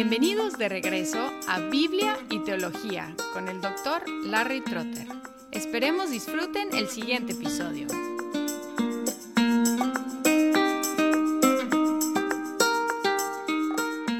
Bienvenidos de regreso a Biblia y Teología con el doctor Larry Trotter. Esperemos disfruten el siguiente episodio.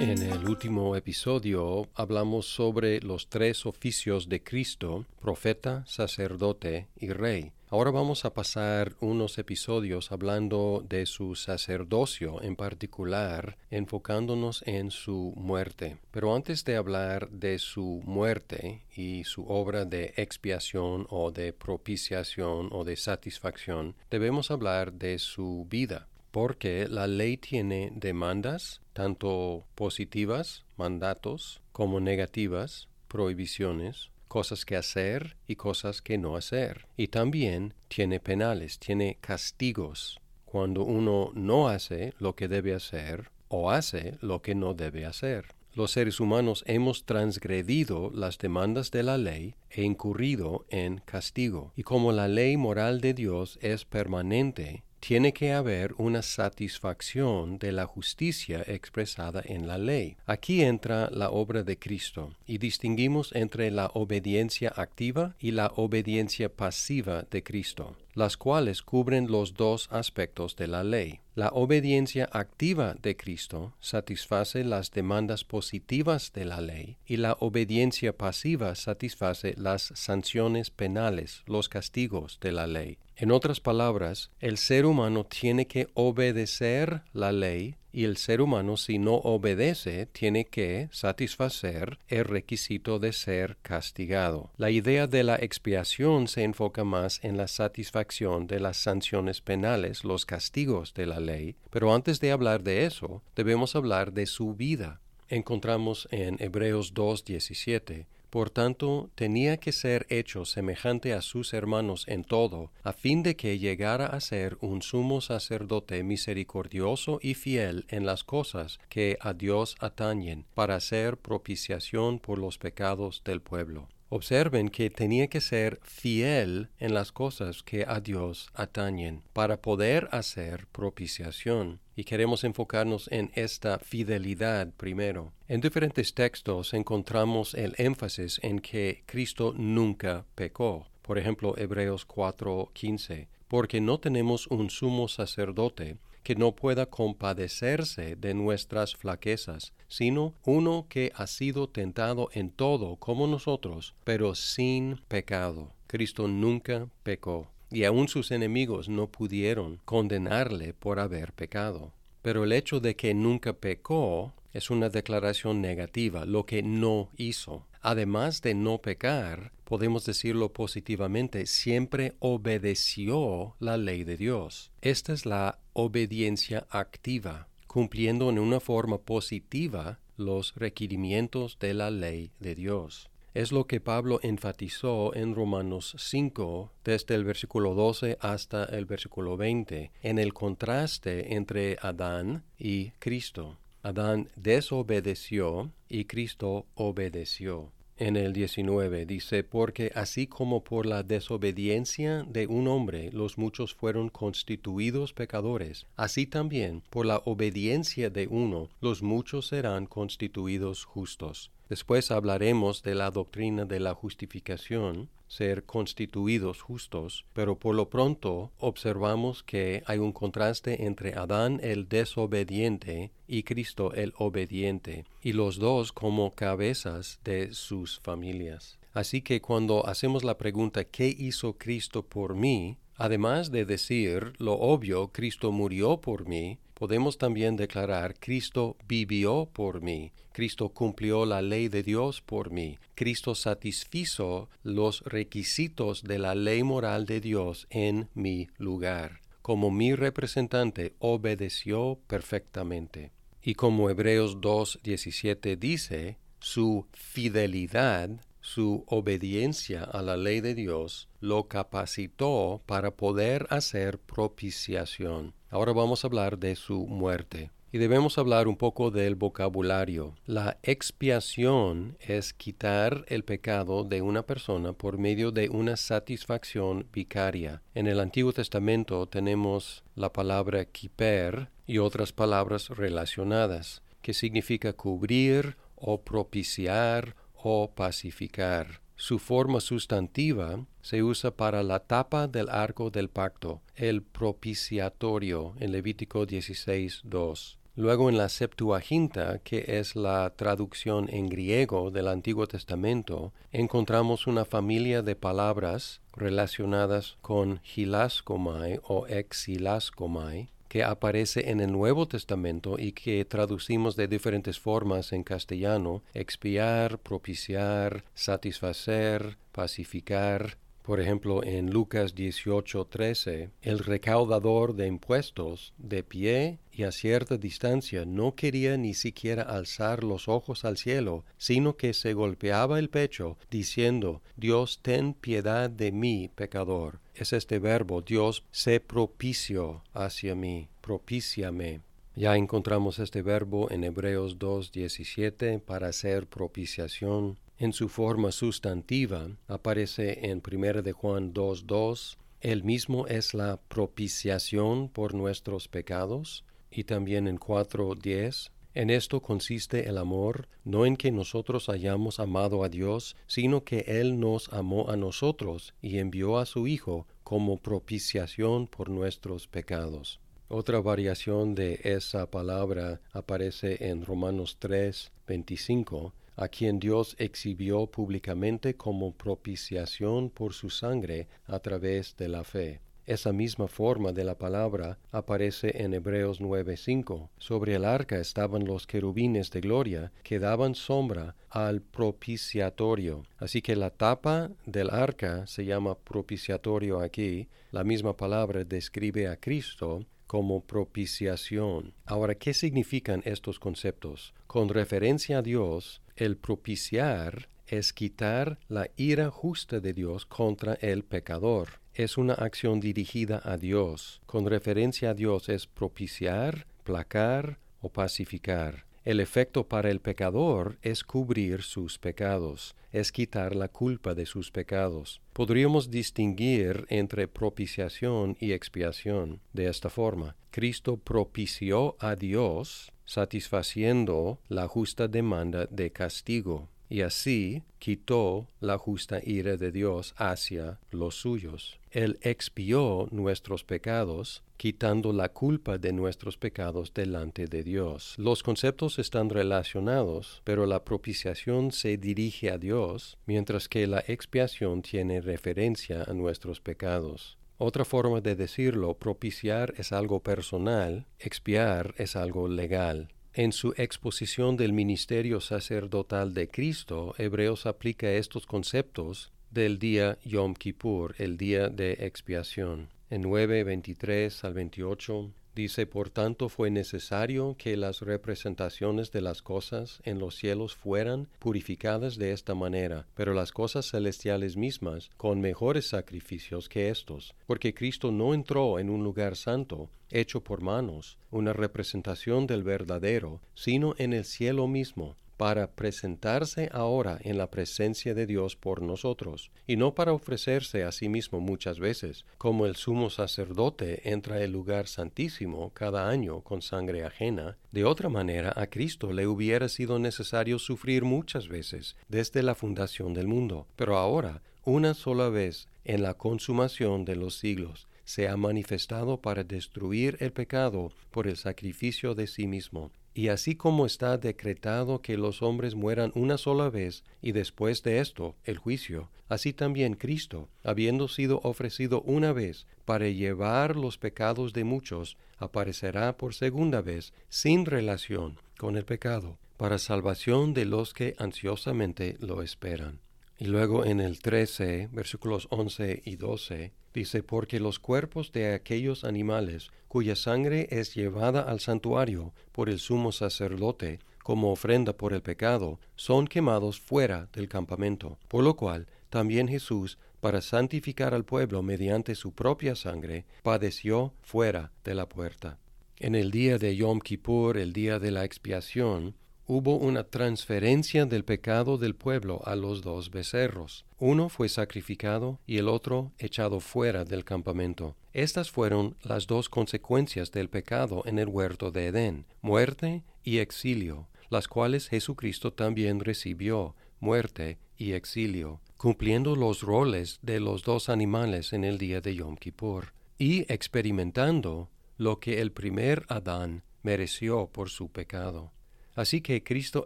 En el último episodio hablamos sobre los tres oficios de Cristo, profeta, sacerdote y rey. Ahora vamos a pasar unos episodios hablando de su sacerdocio en particular, enfocándonos en su muerte. Pero antes de hablar de su muerte y su obra de expiación o de propiciación o de satisfacción, debemos hablar de su vida porque la ley tiene demandas, tanto positivas, mandatos, como negativas, prohibiciones, cosas que hacer y cosas que no hacer. Y también tiene penales, tiene castigos cuando uno no hace lo que debe hacer o hace lo que no debe hacer. Los seres humanos hemos transgredido las demandas de la ley e incurrido en castigo. Y como la ley moral de Dios es permanente, tiene que haber una satisfacción de la justicia expresada en la ley. Aquí entra la obra de Cristo y distinguimos entre la obediencia activa y la obediencia pasiva de Cristo las cuales cubren los dos aspectos de la ley. La obediencia activa de Cristo satisface las demandas positivas de la ley y la obediencia pasiva satisface las sanciones penales, los castigos de la ley. En otras palabras, el ser humano tiene que obedecer la ley y el ser humano si no obedece tiene que satisfacer el requisito de ser castigado. La idea de la expiación se enfoca más en la satisfacción de las sanciones penales, los castigos de la ley, pero antes de hablar de eso, debemos hablar de su vida. Encontramos en Hebreos 2.17 por tanto, tenía que ser hecho semejante a sus hermanos en todo, a fin de que llegara a ser un sumo sacerdote misericordioso y fiel en las cosas que a Dios atañen, para hacer propiciación por los pecados del pueblo. Observen que tenía que ser fiel en las cosas que a Dios atañen para poder hacer propiciación. Y queremos enfocarnos en esta fidelidad primero. En diferentes textos encontramos el énfasis en que Cristo nunca pecó. Por ejemplo, Hebreos 4:15, porque no tenemos un sumo sacerdote que no pueda compadecerse de nuestras flaquezas, sino uno que ha sido tentado en todo como nosotros, pero sin pecado. Cristo nunca pecó, y aun sus enemigos no pudieron condenarle por haber pecado. Pero el hecho de que nunca pecó es una declaración negativa, lo que no hizo. Además de no pecar, podemos decirlo positivamente, siempre obedeció la ley de Dios. Esta es la obediencia activa, cumpliendo en una forma positiva los requerimientos de la ley de Dios. Es lo que Pablo enfatizó en Romanos 5, desde el versículo 12 hasta el versículo 20, en el contraste entre Adán y Cristo. Adán desobedeció y Cristo obedeció. En el 19 dice, porque así como por la desobediencia de un hombre los muchos fueron constituidos pecadores, así también por la obediencia de uno los muchos serán constituidos justos. Después hablaremos de la doctrina de la justificación, ser constituidos justos, pero por lo pronto observamos que hay un contraste entre Adán el desobediente y Cristo el obediente, y los dos como cabezas de sus familias. Así que cuando hacemos la pregunta ¿qué hizo Cristo por mí? Además de decir lo obvio, Cristo murió por mí, podemos también declarar Cristo vivió por mí, Cristo cumplió la ley de Dios por mí, Cristo satisfizo los requisitos de la ley moral de Dios en mi lugar. Como mi representante obedeció perfectamente. Y como Hebreos 2.17 dice, su fidelidad su obediencia a la ley de Dios lo capacitó para poder hacer propiciación. Ahora vamos a hablar de su muerte. Y debemos hablar un poco del vocabulario. La expiación es quitar el pecado de una persona por medio de una satisfacción vicaria. En el Antiguo Testamento tenemos la palabra kiper y otras palabras relacionadas, que significa cubrir o propiciar o pacificar. Su forma sustantiva se usa para la tapa del arco del pacto, el propiciatorio en Levítico 16.2. Luego en la Septuaginta, que es la traducción en griego del Antiguo Testamento, encontramos una familia de palabras relacionadas con hilaskomai o exilaskomai, que aparece en el Nuevo Testamento y que traducimos de diferentes formas en castellano, expiar, propiciar, satisfacer, pacificar, por ejemplo, en Lucas 18:13, el recaudador de impuestos, de pie y a cierta distancia, no quería ni siquiera alzar los ojos al cielo, sino que se golpeaba el pecho, diciendo, Dios, ten piedad de mí, pecador. Es este verbo, Dios, sé propicio hacia mí, propíciame. Ya encontramos este verbo en Hebreos 2.17 para hacer propiciación en su forma sustantiva aparece en 1 de Juan 2.2. Él mismo es la propiciación por nuestros pecados y también en 4.10. En esto consiste el amor, no en que nosotros hayamos amado a Dios, sino que Él nos amó a nosotros y envió a su Hijo como propiciación por nuestros pecados. Otra variación de esa palabra aparece en Romanos 3, 25, a quien Dios exhibió públicamente como propiciación por su sangre a través de la fe. Esa misma forma de la palabra aparece en Hebreos 9:5. Sobre el arca estaban los querubines de gloria que daban sombra al propiciatorio. Así que la tapa del arca se llama propiciatorio aquí. La misma palabra describe a Cristo como propiciación. Ahora, ¿qué significan estos conceptos? Con referencia a Dios, el propiciar es quitar la ira justa de Dios contra el pecador. Es una acción dirigida a Dios. Con referencia a Dios es propiciar, placar o pacificar. El efecto para el pecador es cubrir sus pecados, es quitar la culpa de sus pecados. Podríamos distinguir entre propiciación y expiación de esta forma. Cristo propició a Dios satisfaciendo la justa demanda de castigo y así quitó la justa ira de Dios hacia los suyos. Él expió nuestros pecados, quitando la culpa de nuestros pecados delante de Dios. Los conceptos están relacionados, pero la propiciación se dirige a Dios, mientras que la expiación tiene referencia a nuestros pecados. Otra forma de decirlo, propiciar es algo personal, expiar es algo legal. En su exposición del ministerio sacerdotal de Cristo, Hebreos aplica estos conceptos del día Yom Kippur, el día de expiación. En 9, 23 al 28 Dice, por tanto fue necesario que las representaciones de las cosas en los cielos fueran purificadas de esta manera, pero las cosas celestiales mismas con mejores sacrificios que estos, porque Cristo no entró en un lugar santo, hecho por manos, una representación del verdadero, sino en el cielo mismo, para presentarse ahora en la presencia de Dios por nosotros, y no para ofrecerse a sí mismo muchas veces, como el sumo sacerdote entra el lugar santísimo cada año con sangre ajena. De otra manera, a Cristo le hubiera sido necesario sufrir muchas veces desde la fundación del mundo, pero ahora, una sola vez, en la consumación de los siglos, se ha manifestado para destruir el pecado por el sacrificio de sí mismo y así como está decretado que los hombres mueran una sola vez y después de esto el juicio, así también Cristo, habiendo sido ofrecido una vez para llevar los pecados de muchos, aparecerá por segunda vez sin relación con el pecado, para salvación de los que ansiosamente lo esperan. Y luego en el 13, versículos 11 y 12, dice, porque los cuerpos de aquellos animales cuya sangre es llevada al santuario por el sumo sacerdote como ofrenda por el pecado, son quemados fuera del campamento, por lo cual también Jesús, para santificar al pueblo mediante su propia sangre, padeció fuera de la puerta. En el día de Yom Kippur, el día de la expiación, hubo una transferencia del pecado del pueblo a los dos becerros. Uno fue sacrificado y el otro echado fuera del campamento. Estas fueron las dos consecuencias del pecado en el huerto de Edén, muerte y exilio. las cuales Jesucristo también recibió, muerte y exilio, cumpliendo los roles de los dos animales en el día de Yom Kippur, y experimentando lo que el primer Adán mereció por su pecado. Así que Cristo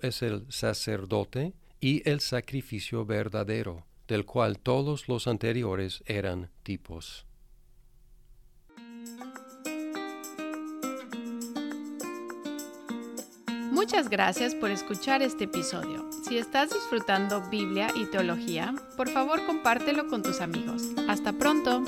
es el sacerdote y el sacrificio verdadero, del cual todos los anteriores eran tipos. Muchas gracias por escuchar este episodio. Si estás disfrutando Biblia y teología, por favor compártelo con tus amigos. Hasta pronto.